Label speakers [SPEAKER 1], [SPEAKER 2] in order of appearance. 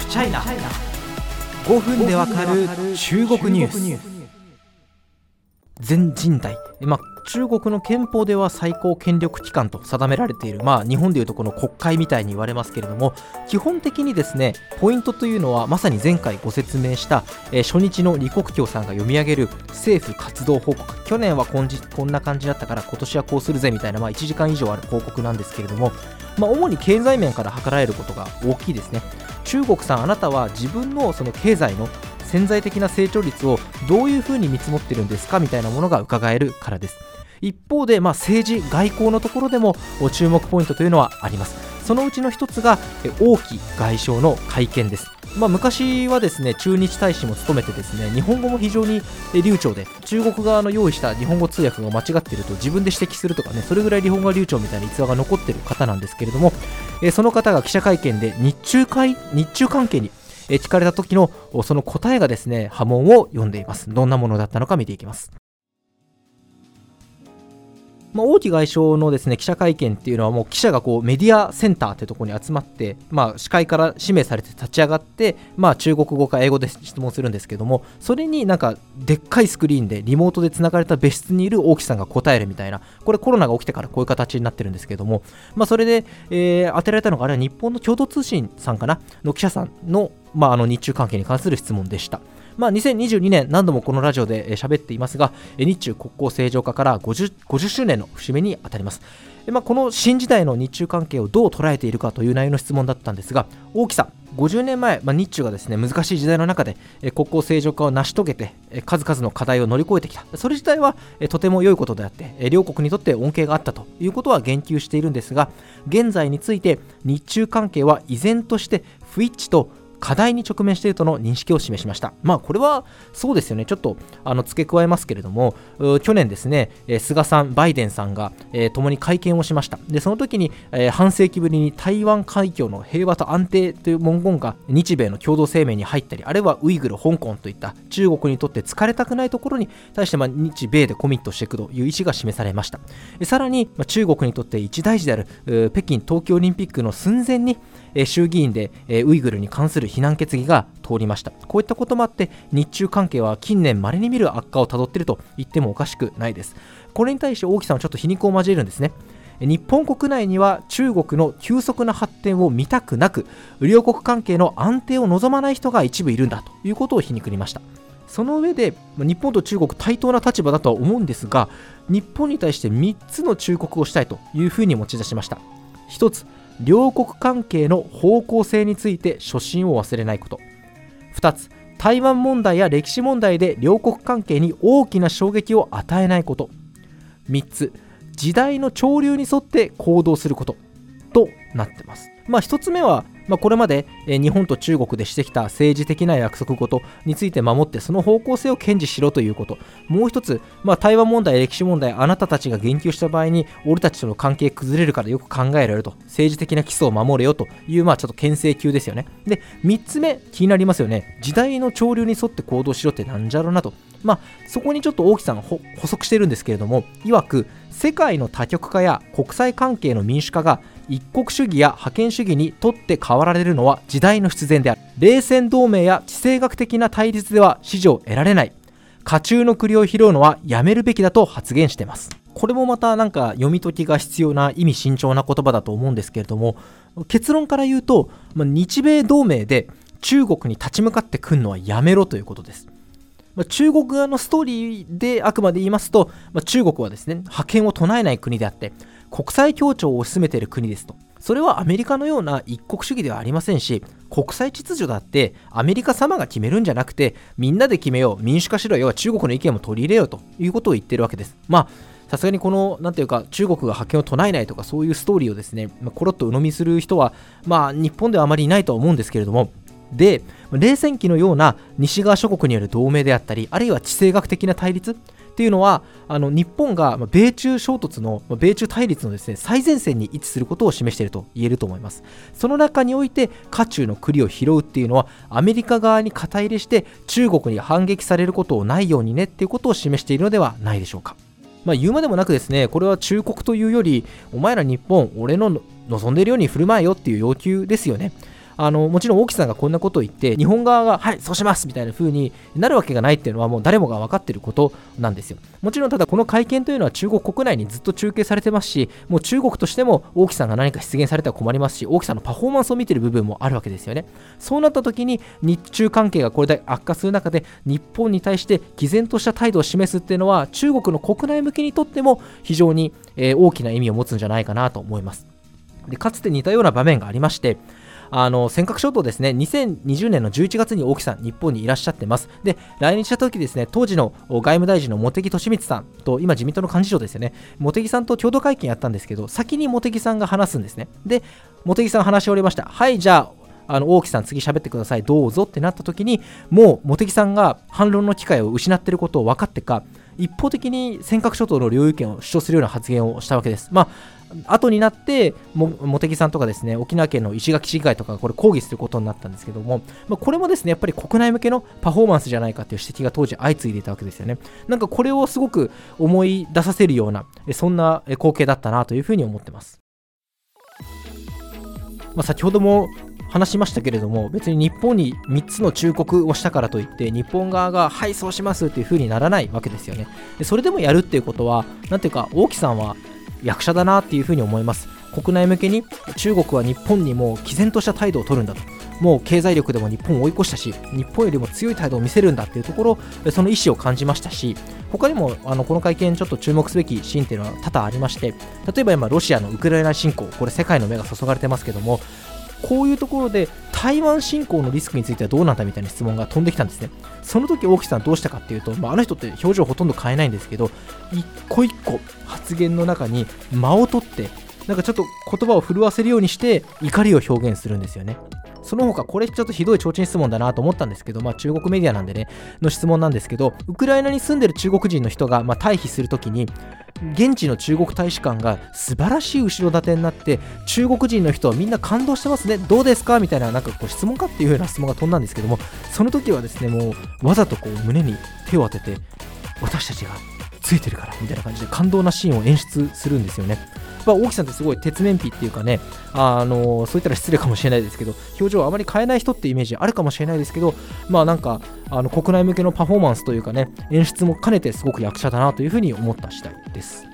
[SPEAKER 1] フチャイナ5分でわかる中国ニュース。全人代、まあ、中国の憲法では最高権力機関と定められている、まあ、日本でいうとこの国会みたいに言われますけれども基本的にですねポイントというのはまさに前回ご説明した、えー、初日の李克強さんが読み上げる政府活動報告。去年はこんじこんな感じだったから今年はこうするぜみたいな、まあ、1時間以上ある報告なんですけれども、まあ、主に経済面から図られることが大きいですね。中国さんあなたは自分のその経済の潜在的な成長率をどういうふうに見積もってるんですかみたいなものが伺えるからです。一方で、まあ、政治外交のところでも注目ポイントというのはあります。そのうちの一つが王毅外相の会見です。まあ、昔はですね駐日大使も務めてですね日本語も非常に流暢で中国側の用意した日本語通訳が間違っていると自分で指摘するとかねそれぐらい日本語が流暢みたいな逸話が残ってる方なんですけれども、えその方が記者会見で日中会日中関係に聞かれた時のその答えがですね波紋を読んでいます。どんなものだったのか見ていきます。まあ、王毅外相のですね記者会見っていうのはもう記者がこうメディアセンターってところに集まって、まあ、司会から指名されて立ち上がって、まあ、中国語か英語で質問するんですけどもそれになんかでっかいスクリーンでリモートでつながれた別室にいる王毅さんが答えるみたいなこれコロナが起きてからこういう形になってるんですけども、まあ、それで、えー、当てられたのがあれは日本の共同通信さんかな？の記者さんの,、まあ、あの日中関係に関する質問でした。まあ、2022年何度もこのラジオで喋っていますが日中国交正常化から 50, 50周年の節目にあたります。まあ、この新時代の日中関係をどう捉えているかという内容の質問だったんですが大木さん50年前、まあ、日中がですね難しい時代の中で国交正常化を成し遂げて数々の課題を乗り越えてきた。それ自体はとても良いことであって両国にとって恩恵があったということは言及しているんですが現在について日中関係は依然として不一致と課題に直面しているとの認識を示しました。まあ、これはそうですよね、ちょっとあの付け加えますけれども、去年ですね、菅さん、バイデンさんが、えー、共に会見をしました。で、その時に、えー、半世紀ぶりに台湾海峡の平和と安定という文言が日米の共同声明に入ったり、あるいはウイグル、香港といった中国にとって疲れたくないところに対して、まあ、日米でコミットしていくという意思が示されました。さらに、まあ、中国にとって一大事である北京冬季オリンピックの寸前に、え衆議院で、えウイグルに関する非難決議が通りました。こういったこともあって日中関係は近年まれに見る悪化をたどっていると言ってもおかしくないです。これに対して大木さんはちょっと皮肉を交えるんですね。日本国内には中国の急速な発展を見たくなく両国関係の安定を望まない人が一部いるんだということを皮肉りました。その上で日本と中国対等な立場だとは思うんですが日本に対して3つの忠告をしたいというふうに持ち出しました。1つ両国関係の方向性について初心を忘れないこと。2つ台湾問題や歴史問題で両国関係に大きな衝撃を与えないこと。3つ時代の潮流に沿って行動することとなってます。まあ1つ目はまあ、これまで、日本と中国でしてきた政治的な約束事について守ってその方向性を堅持しろということ。もう一つ、まあ、台湾問題歴史問題あなたたちが言及した場合に俺たちとの関係崩れるからよく考えられると。政治的な基礎を守れよというまあちょっと牽制級ですよね。で3つ目気になりますよね。時代の潮流に沿って行動しろってなんじゃろなと。まあ、そこにちょっと大木さん補足してるんですけれども、いわく、世界の多極化や国際関係の民主化が一国主義や覇権主義にとって変わられるのは時代の必然である。冷戦同盟や地政学的な対立では支持を得られない。家中の栗を拾うのはやめるべきだと発言しています。これもまたなんか読み解きが必要な意味慎重な言葉だと思うんですけれども結論から言うと日米同盟で中国に立ち向かってくるのはやめろということです。中国側のストーリーであくまで言いますと、中国はですね覇権を唱えない国であって国際協調を推し進めている国ですと。それはアメリカのような一国主義ではありませんし、国際秩序だってアメリカ様が決めるんじゃなくて、みんなで決めよう、民主化しろよ、中国の意見も取り入れようということを言ってるわけです。まあさすがにこの、なんていうか、中国が覇権を唱えないとか、そういうストーリーをですね、まあ、コロッと鵜呑みする人は、まあ、日本ではあまりいないとは思うんですけれども、で、冷戦期のような西側諸国による同盟であったり、あるいは地政学的な対立、っていうのはあの日本が米中衝突の米中対立のですね最前線に位置することを示していると言えると思いますその中において渦中の栗を拾うっていうのはアメリカ側に肩入れして中国に反撃されることをないようにねっていうことを示しているのではないでしょうかまあ、言うまでもなくですね、これは忠告というより、お前ら日本、俺の望んでいるように振る舞えよっていう要求ですよね。あのもちろん大木さんがこんなことを言って日本側がはいそうしますみたいな風になるわけがないっていうのはもう誰もが分かっていることなんですよ。もちろんただこの会見というのは中国国内にずっと中継されてますしもう中国としても大木さんが何か出現されたら困りますし大木さんのパフォーマンスを見てる部分もあるわけですよね。そうなった時に日中関係がこれだけ悪化する中で日本に対して毅然とした態度を示すっていうのは中国の国内向けにとっても非常に、えー、大きな意味を持つんじゃないかなと思います。でかつて似たような場面がありましてあの尖閣諸島ですね、2020年の11月に大木さん、日本にいらっしゃってます。で、来日した時ですね、当時の外務大臣の茂木敏光さんと、今自民党の幹事長ですよね、茂木さんと共同会見やったんですけど、先に茂木さんが話すんですね。で、茂木さん話し終わりました。はい、じゃあ、あの大木さん次喋ってくださいどうぞってなった時にもう茂木さんが反論の機会を失ってることを分かってか一方的に尖閣諸島の領有権を主張するような発言をしたわけです。まあ後になって茂木さんとかですね沖縄県の石垣市議会とかこれ抗議することになったんですけども、まあ、これもですねやっぱり国内向けのパフォーマンスじゃないかっていう指摘が当時相次いでいたわけですよねなんかこれをすごく思い出させるようなそんな光景だったなというふうに思ってます、まあ、先ほども話しましたけれども別に日本に3つの忠告をしたからといって日本側がはいそうしますっていう風にならないわけですよね。でそれでもやるっていうことは何ていうか王毅さんは役者だなっていう風に思います。国内向けに中国は日本にも毅然とした態度を取るんだと。もう経済力でも日本を追い越したし日本よりも強い態度を見せるんだっていうところその意思を感じましたし他にもあのこの会見ちょっと注目すべきシーンっていうのは多々ありまして例えば今ロシアのウクライナ侵攻これ世界の目が注がれてますけどもこういうところで台湾侵攻のリスクについてはどうなんだみたいな質問が飛んできたんですね。その時大木さんどうしたかっていうと、まあ、あの人って表情ほとんど変えないんですけど、一個一個発言の中に間を取って、なんかちょっと言葉を震わせるようにして怒りを表現するんですよね。その他、これちょっとひどい提灯質問だなと思ったんですけど、まあ、中国メディアなんでね、の質問なんですけど、ウクライナに住んでる中国人の人が、まあ、退避するときに、現地の中国大使館が素晴らしい後ろ盾になって中国人の人はみんな感動してますねどうですかみたいななんかこう質問かっていうような質問が飛んだんですけどもその時はですねもうわざとこう胸に手を当てて私たちがついてるからみたいな感じで感動なシーンを演出するんですよね。まあ、大木さんってすごい鉄面皮っていうかね、あのそういったら失礼かもしれないですけど、表情をあまり変えない人ってイメージあるかもしれないですけど、まあなんか、あの国内向けのパフォーマンスというかね、演出も兼ねてすごく役者だなというふうに思った次第です。